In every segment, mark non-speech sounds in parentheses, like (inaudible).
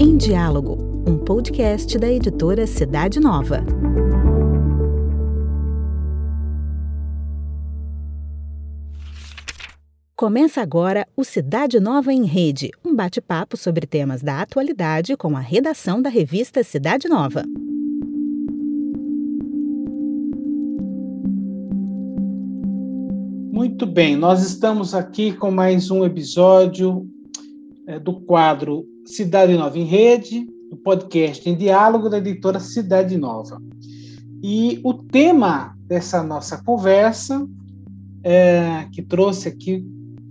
Em Diálogo, um podcast da editora Cidade Nova. Começa agora o Cidade Nova em Rede, um bate-papo sobre temas da atualidade com a redação da revista Cidade Nova. Muito bem, nós estamos aqui com mais um episódio é, do quadro Cidade Nova em Rede, do podcast em diálogo da editora Cidade Nova. E o tema dessa nossa conversa, é, que trouxe aqui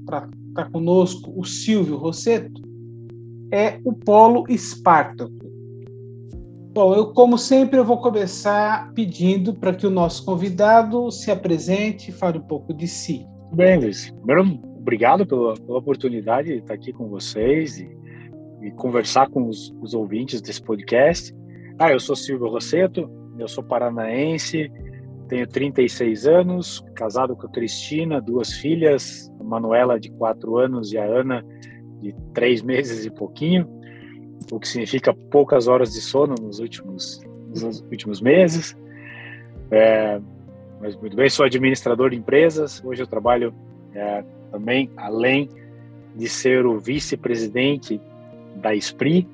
para estar conosco o Silvio Rosseto, é o Polo Espartaco. Bom, eu, como sempre, eu vou começar pedindo para que o nosso convidado se apresente e fale um pouco de si. Bem, Luiz. Primeiro, obrigado pela, pela oportunidade de estar aqui com vocês e, e conversar com os, os, ouvintes desse podcast. Ah, eu sou Silvio Rosseto, eu sou paranaense, tenho 36 anos, casado com a Cristina, duas filhas, a Manuela de 4 anos e a Ana de 3 meses e pouquinho o que significa poucas horas de sono nos últimos, nos últimos meses. É, mas muito bem, sou administrador de empresas. Hoje eu trabalho é, também, além de ser o vice-presidente da SPRI,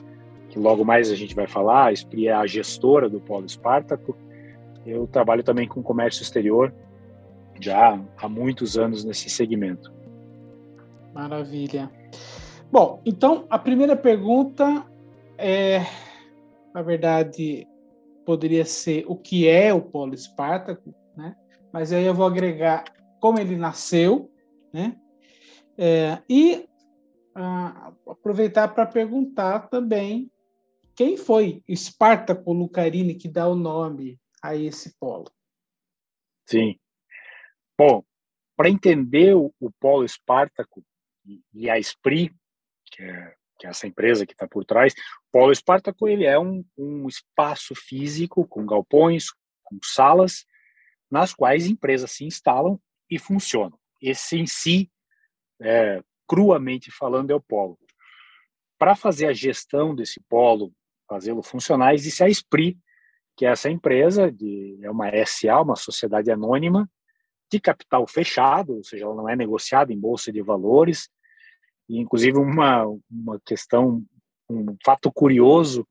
que logo mais a gente vai falar, a SPRI é a gestora do Polo Espartaco. Eu trabalho também com comércio exterior já há muitos anos nesse segmento. Maravilha. Bom, então a primeira pergunta é, na verdade, poderia ser o que é o Polo Espartaco? Mas aí eu vou agregar como ele nasceu, né? É, e ah, aproveitar para perguntar também quem foi Espartaco Lucarini que dá o nome a esse polo. Sim. Bom, para entender o, o polo Espartaco e a SPRI, que é que é essa empresa que está por trás, o Polo Espartaco ele é um, um espaço físico com galpões, com salas, nas quais empresas se instalam e funcionam. Esse em si, é, cruamente falando, é o polo. Para fazer a gestão desse polo, fazê-lo funcionar, existe a SPRI, que é essa empresa, de, é uma SA, uma sociedade anônima, de capital fechado, ou seja, ela não é negociada em bolsa de valores, e, inclusive, uma, uma questão, um fato curioso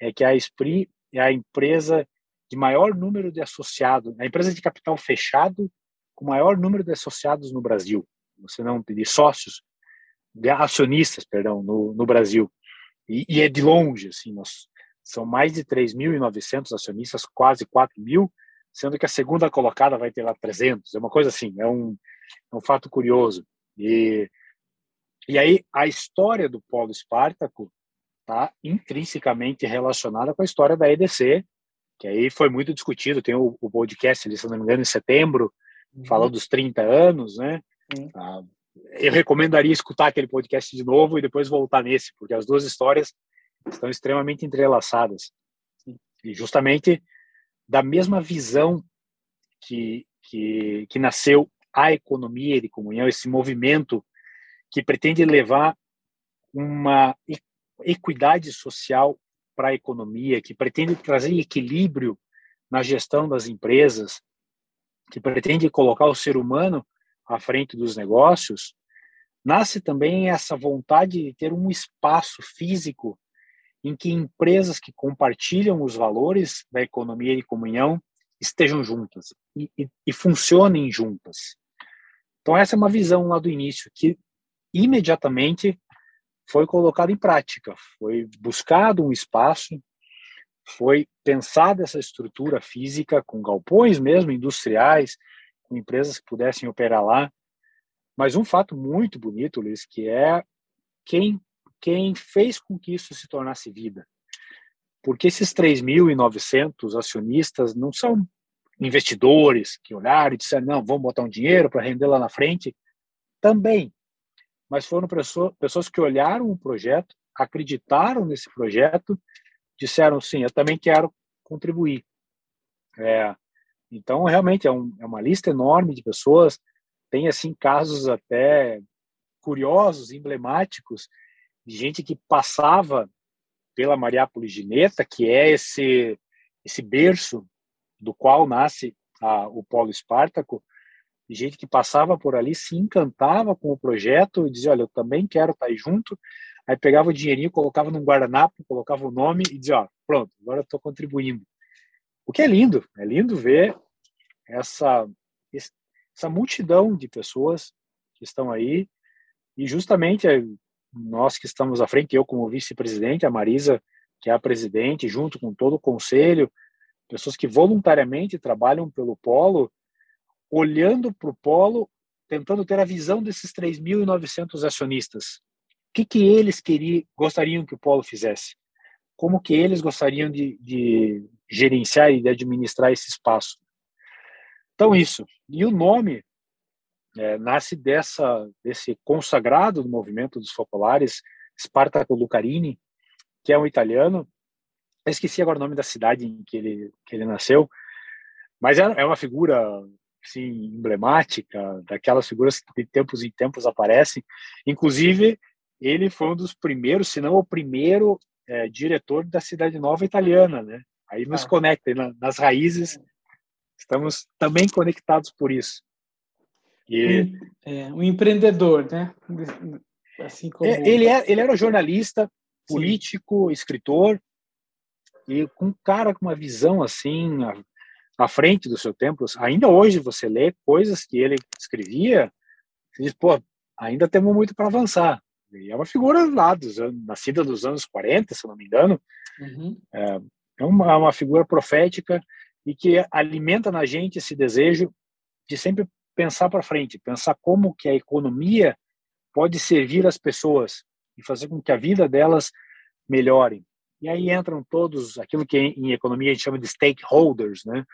é que a Esprit é a empresa de maior número de associados, a empresa de capital fechado com maior número de associados no Brasil. Você não de sócios, de acionistas, perdão, no, no Brasil. E, e, é de longe, assim, nós, são mais de 3.900 acionistas, quase 4 mil, sendo que a segunda colocada vai ter lá 300. É uma coisa assim, é um, é um fato curioso. E e aí a história do Polo Espartaco está intrinsecamente relacionada com a história da EDC, que aí foi muito discutido. Tem o, o podcast, se não me engano, em setembro, uhum. falando dos 30 anos, né? Uhum. Ah, eu recomendaria escutar aquele podcast de novo e depois voltar nesse, porque as duas histórias estão extremamente entrelaçadas. E justamente da mesma visão que, que, que nasceu a economia de comunhão, esse movimento que pretende levar uma equidade social para a economia, que pretende trazer equilíbrio na gestão das empresas, que pretende colocar o ser humano à frente dos negócios, nasce também essa vontade de ter um espaço físico em que empresas que compartilham os valores da economia de comunhão estejam juntas e, e, e funcionem juntas. Então essa é uma visão lá do início que imediatamente foi colocado em prática. Foi buscado um espaço, foi pensada essa estrutura física com galpões mesmo industriais, com empresas que pudessem operar lá. Mas um fato muito bonito, Luiz, que é quem quem fez com que isso se tornasse vida. Porque esses 3.900 acionistas não são investidores que olharam e disseram, não, vamos botar um dinheiro para render lá na frente. Também, mas foram pessoas que olharam o projeto, acreditaram nesse projeto, disseram sim, eu também quero contribuir. É, então, realmente, é, um, é, uma lista enorme de pessoas. Tem, assim, casos até curiosos, emblemáticos, de gente que passava pela Mariápolis Gineta, que é esse esse berço do qual nasce a, o Polo Espartaco, de gente que passava por ali, se encantava com o projeto e dizia, olha, eu também quero estar aí junto. Aí pegava o dinheirinho, colocava num guardanapo, colocava o nome e dizia, ó, pronto, agora estou contribuindo. O que é lindo, é lindo ver essa, essa multidão de pessoas que estão aí e justamente eh, nós que estamos à frente, eu como vice-presidente, a Marisa, que é a presidente, junto com todo o conselho, pessoas que voluntariamente trabalham pelo polo, olhando para o polo, tentando ter a visão desses 3.900 acionistas. O que, que eles queriam, gostariam que o polo fizesse? Como que eles gostariam de, de gerenciar e de administrar esse espaço? Então, isso. E o nome é, nasce dessa desse consagrado do movimento dos populares, Spartaco Lucarini, que é um italiano. Eu esqueci agora o nome da cidade em que ele que ele nasceu, mas é, é uma figura assim, emblemática, daquelas figuras que de tempos em tempos aparecem. Inclusive, ele foi um dos primeiros, se não o primeiro é, diretor da Cidade Nova italiana, né? Aí nos ah. conecta nas raízes. Estamos também conectados por isso. E, é, um empreendedor, né? Assim como... É, ele, é, ele era jornalista, político, Sim. escritor, e com um cara com uma visão assim, à, frente do seu tempo. Ainda hoje você lê coisas que ele escrevia, e diz, pô, ainda temos muito para avançar. E é uma figura lá dos anos, nascida dos anos 40, se não me engano. Uhum. É, é uma, uma figura profética e que alimenta na gente esse desejo de sempre pensar para frente, pensar como que a economia pode servir as pessoas e fazer com que a vida delas melhore. E aí entram todos aquilo que em economia a gente chama de stakeholders, né?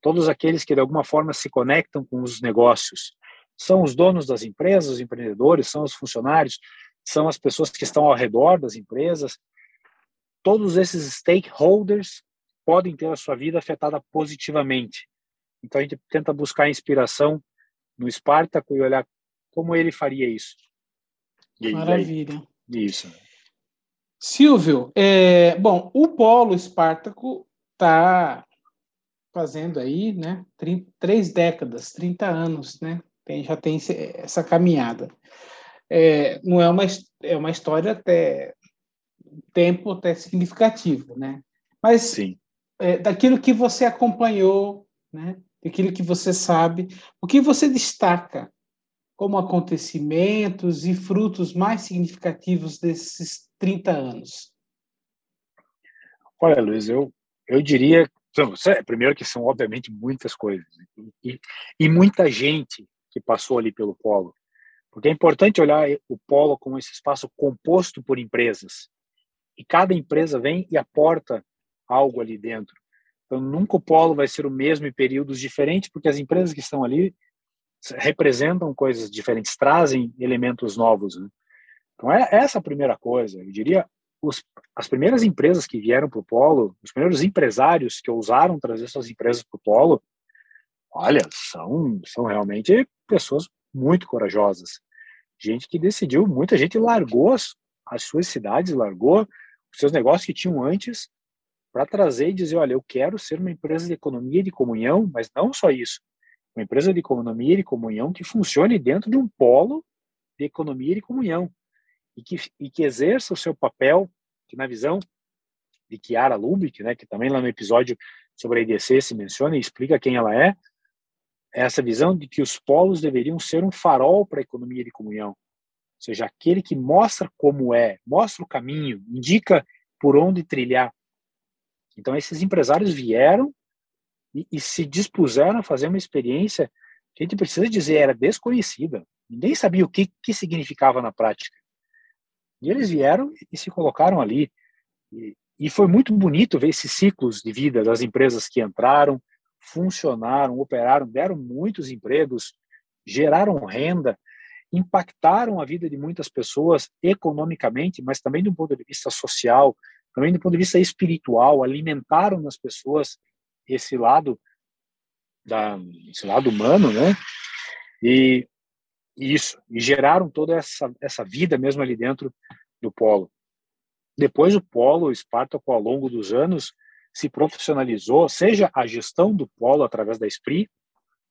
Todos aqueles que de alguma forma se conectam com os negócios. São os donos das empresas, os empreendedores, são os funcionários, são as pessoas que estão ao redor das empresas. Todos esses stakeholders podem ter a sua vida afetada positivamente. Então a gente tenta buscar inspiração no Espartaco e olhar como ele faria isso. E, Maravilha. E aí, isso. Silvio, é, bom, o Polo Espartaco está fazendo aí, né, três décadas, 30 anos, né, tem, já tem essa caminhada. É, não é uma, é uma história até tempo até significativo, né? Mas Sim. É, daquilo que você acompanhou, né? daquilo que você sabe, o que você destaca como acontecimentos e frutos mais significativos desses 30 anos? Olha, Luiz, eu, eu diria, primeiro que são obviamente muitas coisas né? e, e muita gente que passou ali pelo polo, porque é importante olhar o polo como esse espaço composto por empresas e cada empresa vem e aporta algo ali dentro. Então, nunca o polo vai ser o mesmo em períodos diferentes, porque as empresas que estão ali representam coisas diferentes, trazem elementos novos. Né? Então, é essa a primeira coisa. Eu diria, os, as primeiras empresas que vieram para o polo, os primeiros empresários que ousaram trazer suas empresas para o polo, olha, são, são realmente pessoas muito corajosas. Gente que decidiu, muita gente largou as, as suas cidades, largou os seus negócios que tinham antes para trazer e dizer, olha, eu quero ser uma empresa de economia e de comunhão, mas não só isso, uma empresa de economia e de comunhão que funcione dentro de um polo de economia e de comunhão e que, e que exerça o seu papel, que na visão de Chiara Lubick, né, que também lá no episódio sobre a IDC se menciona e explica quem ela é, é essa visão de que os polos deveriam ser um farol para a economia de comunhão, ou seja, aquele que mostra como é, mostra o caminho, indica por onde trilhar. Então, esses empresários vieram e, e, se dispuseram a fazer uma experiência que a gente precisa dizer era desconhecida. Ninguém sabia o que, que significava na prática. E eles vieram e se colocaram ali. E, e foi muito bonito ver esses ciclos de vida das empresas que entraram, funcionaram, operaram, deram muitos empregos, geraram renda, impactaram a vida de muitas pessoas economicamente, mas também do ponto de vista social, também do ponto de vista espiritual, alimentaram nas pessoas esse lado da esse lado humano, né? E Isso, e geraram toda essa, essa vida mesmo ali dentro do polo. Depois o polo, o Espartaco, ao longo dos anos, se profissionalizou, seja a gestão do polo através da SPRI,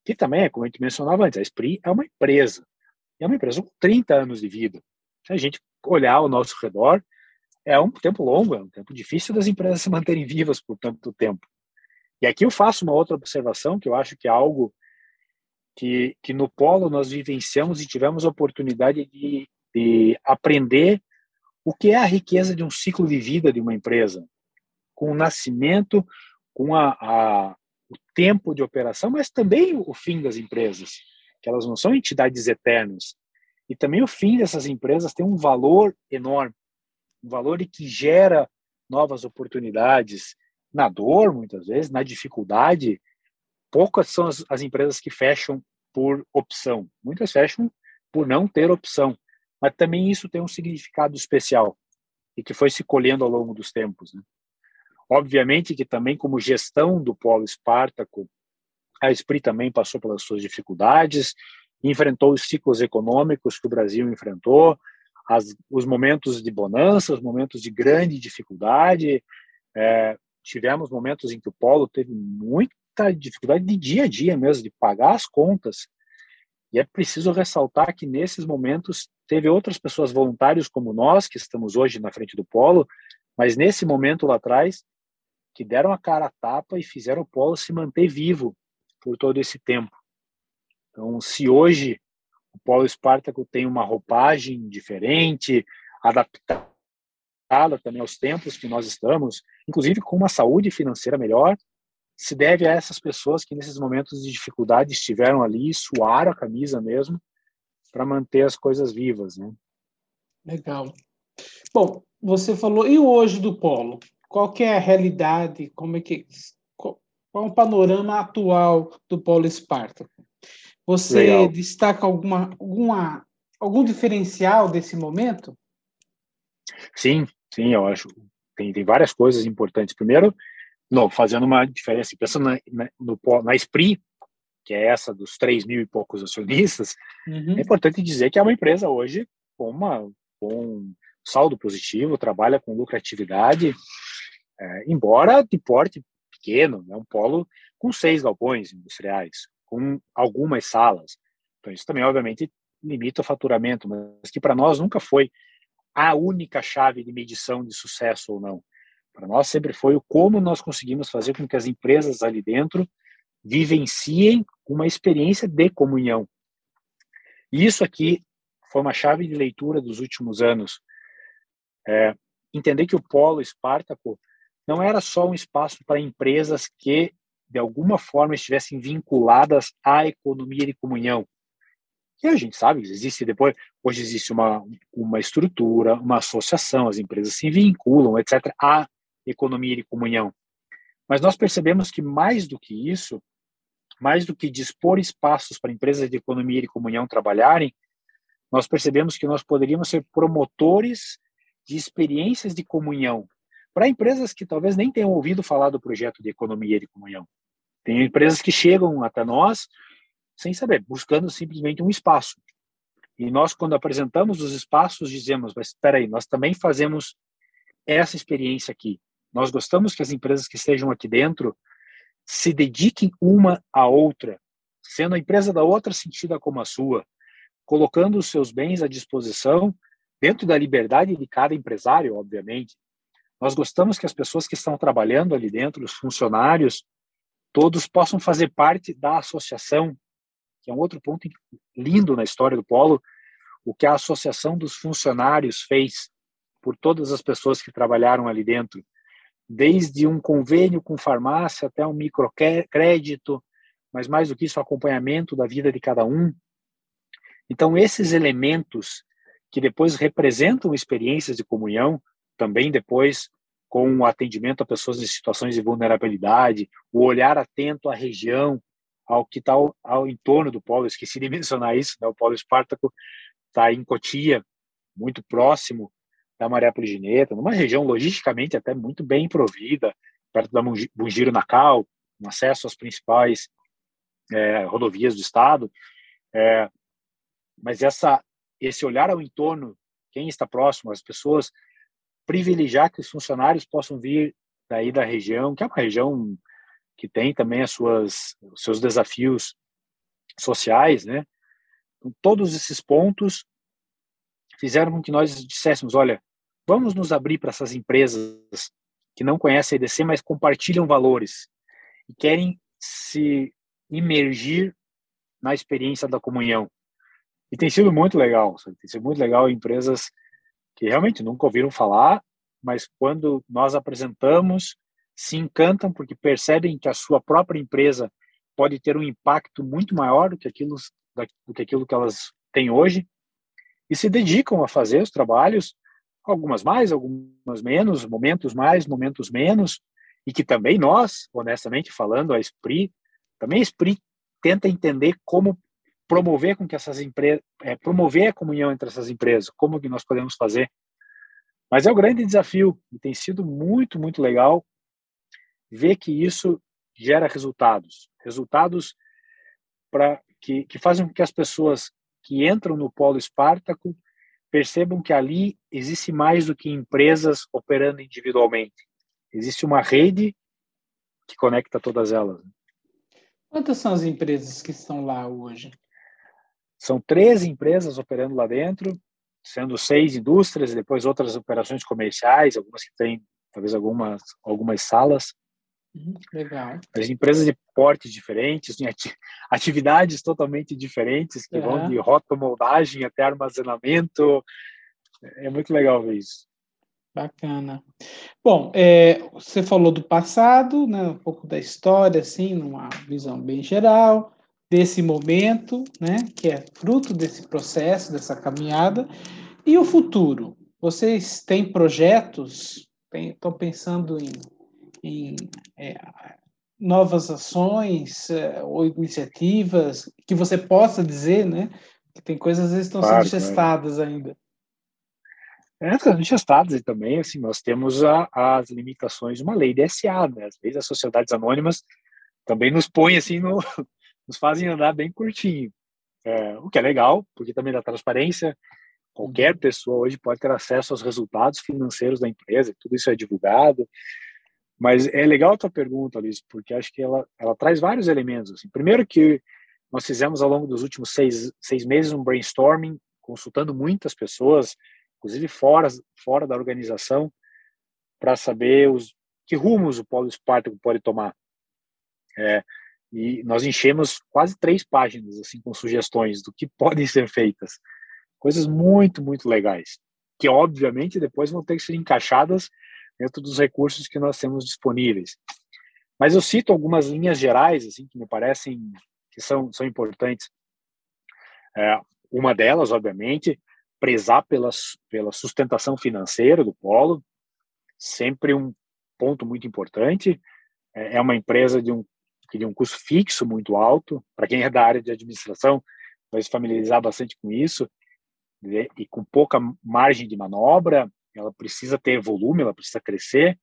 que também é, como a gente mencionava antes, a SPRI é uma empresa, é uma empresa com 30 anos de vida. Se a gente olhar ao nosso redor, é um tempo longo, é um tempo difícil das empresas se manterem vivas por tanto tempo. E aqui eu faço uma outra observação, que eu acho que é algo que, que no Polo nós vivenciamos e tivemos a oportunidade de, de aprender o que é a riqueza de um ciclo de vida de uma empresa, com o nascimento, com a, a, o tempo de operação, mas também o fim das empresas, que elas não são entidades eternas. E também o fim dessas empresas tem um valor enorme, um valor que gera novas oportunidades, na dor, muitas vezes, na dificuldade. Poucas são as, as empresas que fecham por opção, muitas fecham por não ter opção. Mas também isso tem um significado especial e que foi se colhendo ao longo dos tempos. Né? Obviamente que também como gestão do polo Espartaco, a Esprit também passou pelas suas dificuldades, enfrentou os ciclos econômicos que o Brasil enfrentou, as, os momentos de bonança, os momentos de grande dificuldade. É, tivemos momentos em que o polo teve muita dificuldade de dia a dia mesmo, de pagar as contas. E é preciso ressaltar que nesses momentos teve outras pessoas voluntários como nós, que estamos hoje na frente do polo, mas nesse momento lá atrás, que deram a cara a tapa e fizeram o polo se manter vivo por todo esse tempo. Então, se hoje o Polo Espartaco tem uma roupagem diferente, adaptada também aos tempos que nós estamos, inclusive com uma saúde financeira melhor, se deve a essas pessoas que nesses momentos de dificuldade estiveram ali, suaram a camisa mesmo, para manter as coisas vivas, né? Legal. Bom, você falou, e hoje do polo? Qual que é a realidade? Como é que qual, qual é o panorama atual do polo Espartaco? Você Legal. destaca alguma, alguma, algum diferencial desse momento? Sim, sim, eu acho. Tem, tem várias coisas importantes. Primeiro, não, fazendo uma diferença, pensando na, na, no, na SPRI, que é essa dos 3 mil e poucos acionistas, uhum. é importante dizer que é uma empresa hoje com, uma, com um saldo positivo, trabalha com lucratividade, é, embora de porte pequeno, é né, um polo com seis galpões industriais, com algumas salas. Então, isso também, obviamente, limita o faturamento, mas que para nós nunca foi a única chave de medição de sucesso ou não. Para nós sempre foi o como nós conseguimos fazer com que as empresas ali dentro vivenciem uma experiência de comunhão. E isso aqui foi uma chave de leitura dos últimos anos. É, entender que o Polo Espartaco não era só um espaço para empresas que de alguma forma estivessem vinculadas à economia de comunhão. E a gente sabe que existe depois, hoje existe uma, uma estrutura, uma associação, as empresas se vinculam, etc., à economia de comunhão. Mas nós percebemos que mais do que isso, mais do que dispor espaços para empresas de economia de comunhão trabalharem, nós percebemos que nós poderíamos ser promotores de experiências de comunhão para empresas que talvez nem tenham ouvido falar do projeto de economia de comunhão. Tem empresas que chegam até nós sem saber, buscando simplesmente um espaço. E nós, quando apresentamos os espaços, dizemos: mas espera aí, nós também fazemos essa experiência aqui. Nós gostamos que as empresas que estejam aqui dentro se dediquem uma à outra, sendo a empresa da outra sentida como a sua, colocando os seus bens à disposição, dentro da liberdade de cada empresário, obviamente, nós gostamos que as pessoas que estão trabalhando ali dentro, os funcionários, todos possam fazer parte da associação, que é um outro ponto lindo na história do Polo, o que a associação dos funcionários fez por todas as pessoas que trabalharam ali dentro, desde um convênio com farmácia até um microcrédito, mas mais do que isso, acompanhamento da vida de cada um. Então, esses elementos que depois representam experiências de comunhão, também depois com o atendimento a pessoas em situações de vulnerabilidade, o olhar atento à região, ao que está ao, ao, entorno do polo, esqueci de (laughs) mencionar isso, né? o polo Espartaco está em Cotia, muito próximo da Maré Pligineta, numa região logisticamente até muito bem provida, perto da Bungiro Nacal, um acesso às principais é, rodovias do estado. É, mas essa esse olhar ao entorno, quem está próximo, as pessoas, privilegiar que os funcionários possam vir daí da região, que é uma região que tem também as suas os seus desafios sociais, né? Então, todos esses pontos fizeram com que nós disséssemos, olha, vamos nos abrir para essas empresas que não conhecem a EDC, mas compartilham valores e querem se imergir na experiência da comunhão. E tem sido muito legal, tem sido muito legal empresas que realmente nunca ouviram falar, mas quando nós apresentamos, se encantam porque percebem que a sua própria empresa pode ter um impacto muito maior do que aquilo, do que, aquilo que elas têm hoje e se dedicam a fazer os trabalhos, algumas mais, algumas menos, momentos mais, momentos menos, e que também nós, honestamente falando, a Esprit, também a Esprit tenta entender como promover com que essas empresas, é, promover a comunhão entre essas empresas, como que nós podemos fazer. Mas é o um grande desafio e tem sido muito, muito legal ver que isso gera resultados, resultados para que, que fazem com que as pessoas que entram no polo Espartaco percebam que ali existe mais do que empresas operando individualmente. Existe uma rede que conecta todas elas. Quantas são as empresas que estão lá hoje? São três empresas operando lá dentro, sendo seis indústrias e depois outras operações comerciais, algumas que têm talvez algumas algumas salas. Uhum, legal. As empresas de portes diferentes, de atividades totalmente diferentes, que uhum. vão de rotomoldagem até armazenamento. É muito legal ver isso. Bacana. Bom, é, você falou do passado, né, um pouco da história, assim, numa visão bem geral desse momento, né, que é fruto desse processo, dessa caminhada, e o futuro. Vocês têm projetos? Estão pensando em, em é, novas ações é, ou iniciativas que você possa dizer, né? Que tem coisas vezes estão claro, sendo gestadas ainda. É, estão gestadas e também, assim, nós temos a, as limitações de uma lei DSA, né? Às vezes as sociedades anônimas também nos põem, assim, no, (laughs) nos fazem andar bem curtinho. É, o que é legal, porque também dá transparência. Qualquer uhum. pessoa hoje pode ter acesso aos resultados financeiros da empresa, tudo isso é divulgado. Mas é legal a tua pergunta, Luiz, porque acho que ela, ela traz vários elementos. Assim. Primeiro que nós fizemos ao longo dos últimos seis, seis meses um brainstorming, consultando muitas pessoas, inclusive fora, fora da organização, para saber os, que rumos o Polo Espartaco pode tomar. É, e nós enchemos quase três páginas assim com sugestões do que (laughs) podem ser feitas, coisas muito muito legais, que obviamente depois vão ter que ser encaixadas dentro dos recursos que nós temos disponíveis. Mas eu cito algumas linhas gerais assim que me parecem que são são importantes. É, uma delas, obviamente, prezar pela pela sustentação financeira do polo, sempre um ponto muito importante. É, é uma empresa de um tem um custo fixo muito alto. Para quem é da área de administração, vai se familiarizar bastante com isso. E com pouca margem de manobra, ela precisa ter volume, ela precisa crescer.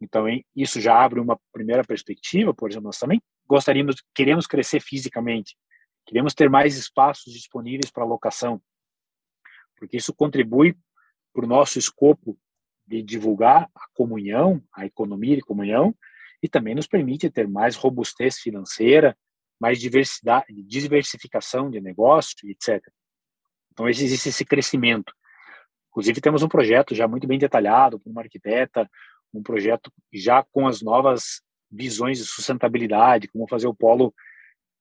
Então, isso já abre uma primeira perspectiva. Por exemplo, nós também gostaríamos, queremos crescer fisicamente, queremos ter mais espaços disponíveis para locação, porque isso contribui para o nosso escopo de divulgar a comunhão, a economia de comunhão, e também nos permite ter mais robustez financeira, mais diversidade, diversificação de negócio, etc. Então existe esse crescimento. Inclusive temos um projeto já muito bem detalhado com uma arquiteta, um projeto já com as novas visões de sustentabilidade, como fazer o polo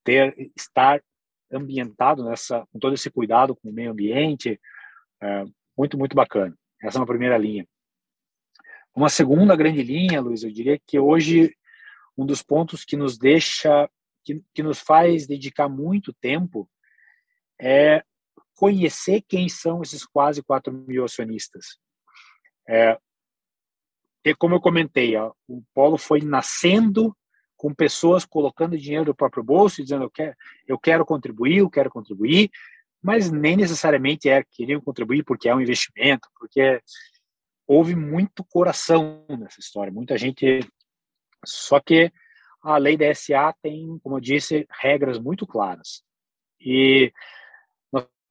ter estar ambientado nessa com todo esse cuidado com o meio ambiente, é, muito muito bacana. Essa é uma primeira linha. Uma segunda grande linha, Luiz, eu diria que hoje um dos pontos que nos deixa, que, que nos faz dedicar muito tempo é conhecer quem são esses quase 4 mil acionistas. É, e como eu comentei, ó, o Polo foi nascendo com pessoas colocando dinheiro do próprio bolso dizendo eu quero, eu quero contribuir, eu quero contribuir, mas nem necessariamente é queriam contribuir porque é um investimento, porque houve muito coração nessa história, muita gente. Só que a lei da SA tem, como eu disse, regras muito claras. E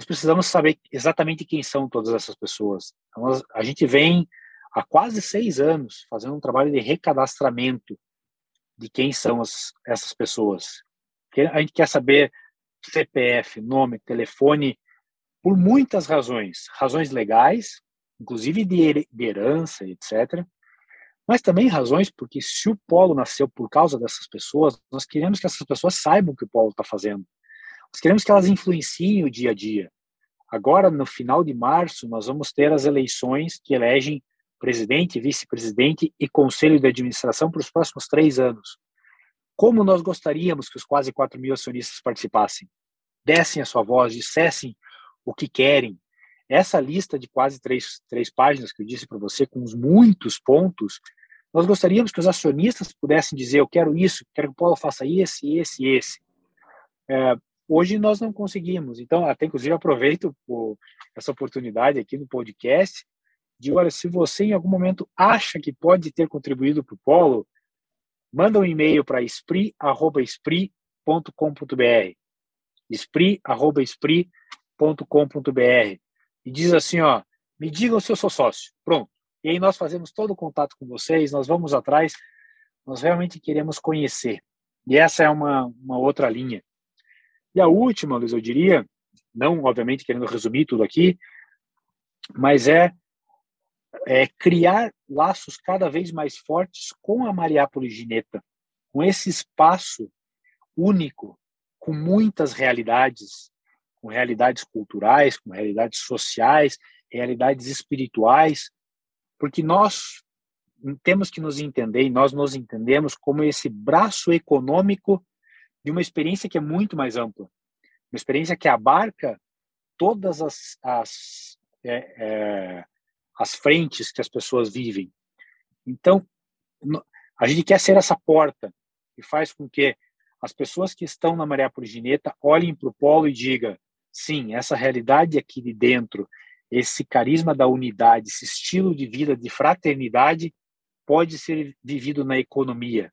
nós precisamos saber exatamente quem são todas essas pessoas. Então, a gente vem há quase seis anos fazendo um trabalho de recadastramento de quem são as, essas pessoas. A gente quer saber CPF, nome, telefone, por muitas razões. Razões legais, inclusive de herança, etc. Mas também razões porque se o polo nasceu por causa dessas pessoas, nós queremos que essas pessoas saibam o que o polo está fazendo. Nós queremos que elas influenciem o dia a dia. Agora, no final de março, nós vamos ter as eleições que elegem presidente, vice-presidente e conselho de administração para os próximos três anos. Como nós gostaríamos que os quase 4 mil acionistas participassem, dessem a sua voz, dissessem o que querem. Essa lista de quase três, três páginas que eu disse para você, com os muitos pontos, nós gostaríamos que os acionistas pudessem dizer: eu quero isso, quero que o Polo faça esse, esse, esse. É, Hoje nós não conseguimos. Então, até inclusive aproveito essa oportunidade aqui no podcast de, olha, se você em algum momento acha que pode ter contribuído para o Polo, manda um e-mail para esprit@esprit.com.br, esprit@esprit.com.br e diz assim, ó, me diga se eu sou sócio. Pronto. E aí nós fazemos todo o contato com vocês, nós vamos atrás, nós realmente queremos conhecer. E essa é uma, uma outra linha. E a última, Luiz, eu diria, não obviamente querendo resumir tudo aqui, mas é, é criar laços cada vez mais fortes com a Mariápolis Gineta, com esse espaço único, com muitas realidades, com realidades culturais, com realidades sociais, realidades espirituais, porque nós temos que nos entender e nós nos entendemos como esse braço econômico de uma experiência que é muito mais ampla, uma experiência que abarca todas as, as, é, é, as frentes que as pessoas vivem. Então, a gente quer ser essa porta que faz com que as pessoas que estão na Maria Gineta olhem para o polo e digam: sim, essa realidade aqui de dentro, esse carisma da unidade, esse estilo de vida de fraternidade pode ser vivido na economia.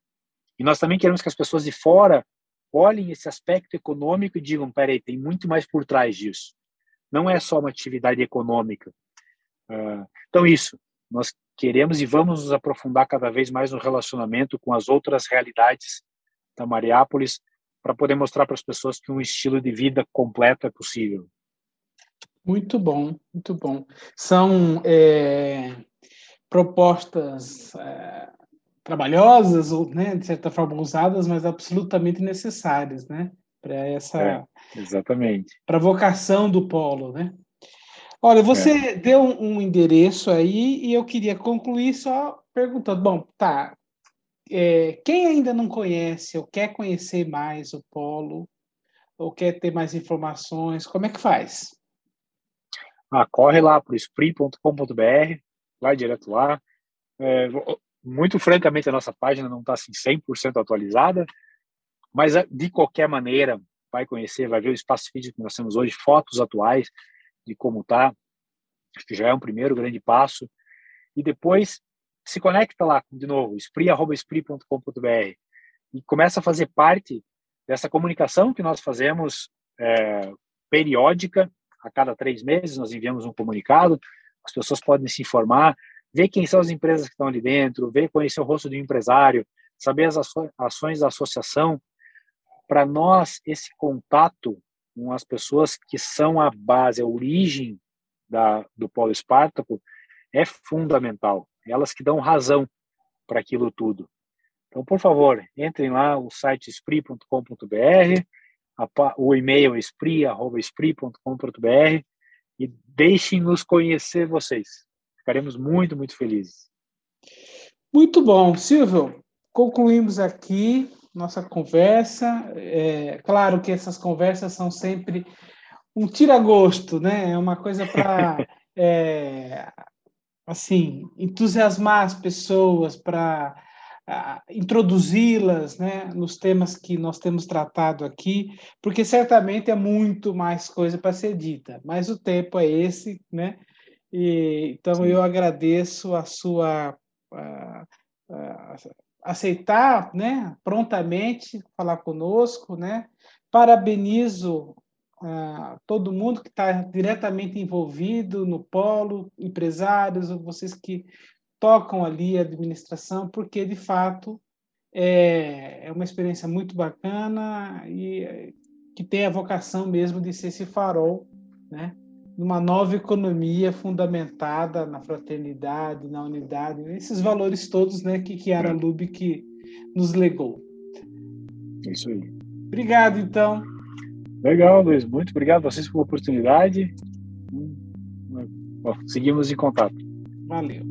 E nós também queremos que as pessoas de fora olhem esse aspecto econômico e digam: peraí, tem muito mais por trás disso. Não é só uma atividade econômica. Uh, então, isso. Nós queremos e vamos nos aprofundar cada vez mais no relacionamento com as outras realidades da Mariápolis para poder mostrar para as pessoas que um estilo de vida completo é possível. Muito bom, muito bom. São é, propostas é, trabalhosas ou, né, de certa forma usadas, mas absolutamente necessárias, né, para essa é, exatamente para a vocação do polo, né? Olha, você é. deu um, um, endereço aí e eu queria concluir só perguntando, bom, tá, é, quem ainda não conhece ou quer conhecer mais o polo ou quer ter mais informações, como é que faz? Ah, corre lá para o spree.com.br, vai direto lá. É, muito francamente, a nossa página não está assim 100% atualizada, mas ah, de qualquer maneira, vai conhecer, vai ver o espaço físico que nós temos hoje, fotos atuais de como está. Acho que já é um primeiro grande passo. E depois se conecta lá, de novo, spree.com.br e começa a fazer parte dessa comunicação que nós fazemos é, periódica, a cada três meses nós enviamos um comunicado, as pessoas podem se informar, ver quem são as empresas que estão ali dentro, ver, conhecer o rosto do empresário, saber as ações da associação. Para nós, esse contato com as pessoas que são a base, a origem da, do Polo Espartaco é fundamental. Elas que dão razão para aquilo tudo. Então, por favor, entrem lá, o site spree.com.br, o e-mail é spree.com.br e deixem-nos conhecer vocês. Ficaremos muito, muito felizes. Muito bom. Silvio, concluímos aqui nossa conversa. É claro que essas conversas são sempre um tira-gosto, né? É uma coisa para (laughs) é, assim entusiasmar as pessoas, para introduzi-las né, nos temas que nós temos tratado aqui, porque certamente é muito mais coisa para ser dita, mas o tempo é esse, né? E, então, Sim. eu agradeço a sua aceitar né, prontamente falar conosco. Né? Parabenizo a todo mundo que está diretamente envolvido no polo, empresários, vocês que tocam ali a administração, porque de fato é, é uma experiência muito bacana e que tem a vocação mesmo de ser esse farol, né? Numa nova economia fundamentada na fraternidade, na unidade, esses valores todos, né, que Kiara Lubick nos legou. Isso aí. Obrigado, então. Legal, Luiz. Muito obrigado a vocês pela oportunidade. Seguimos em contato. Valeu.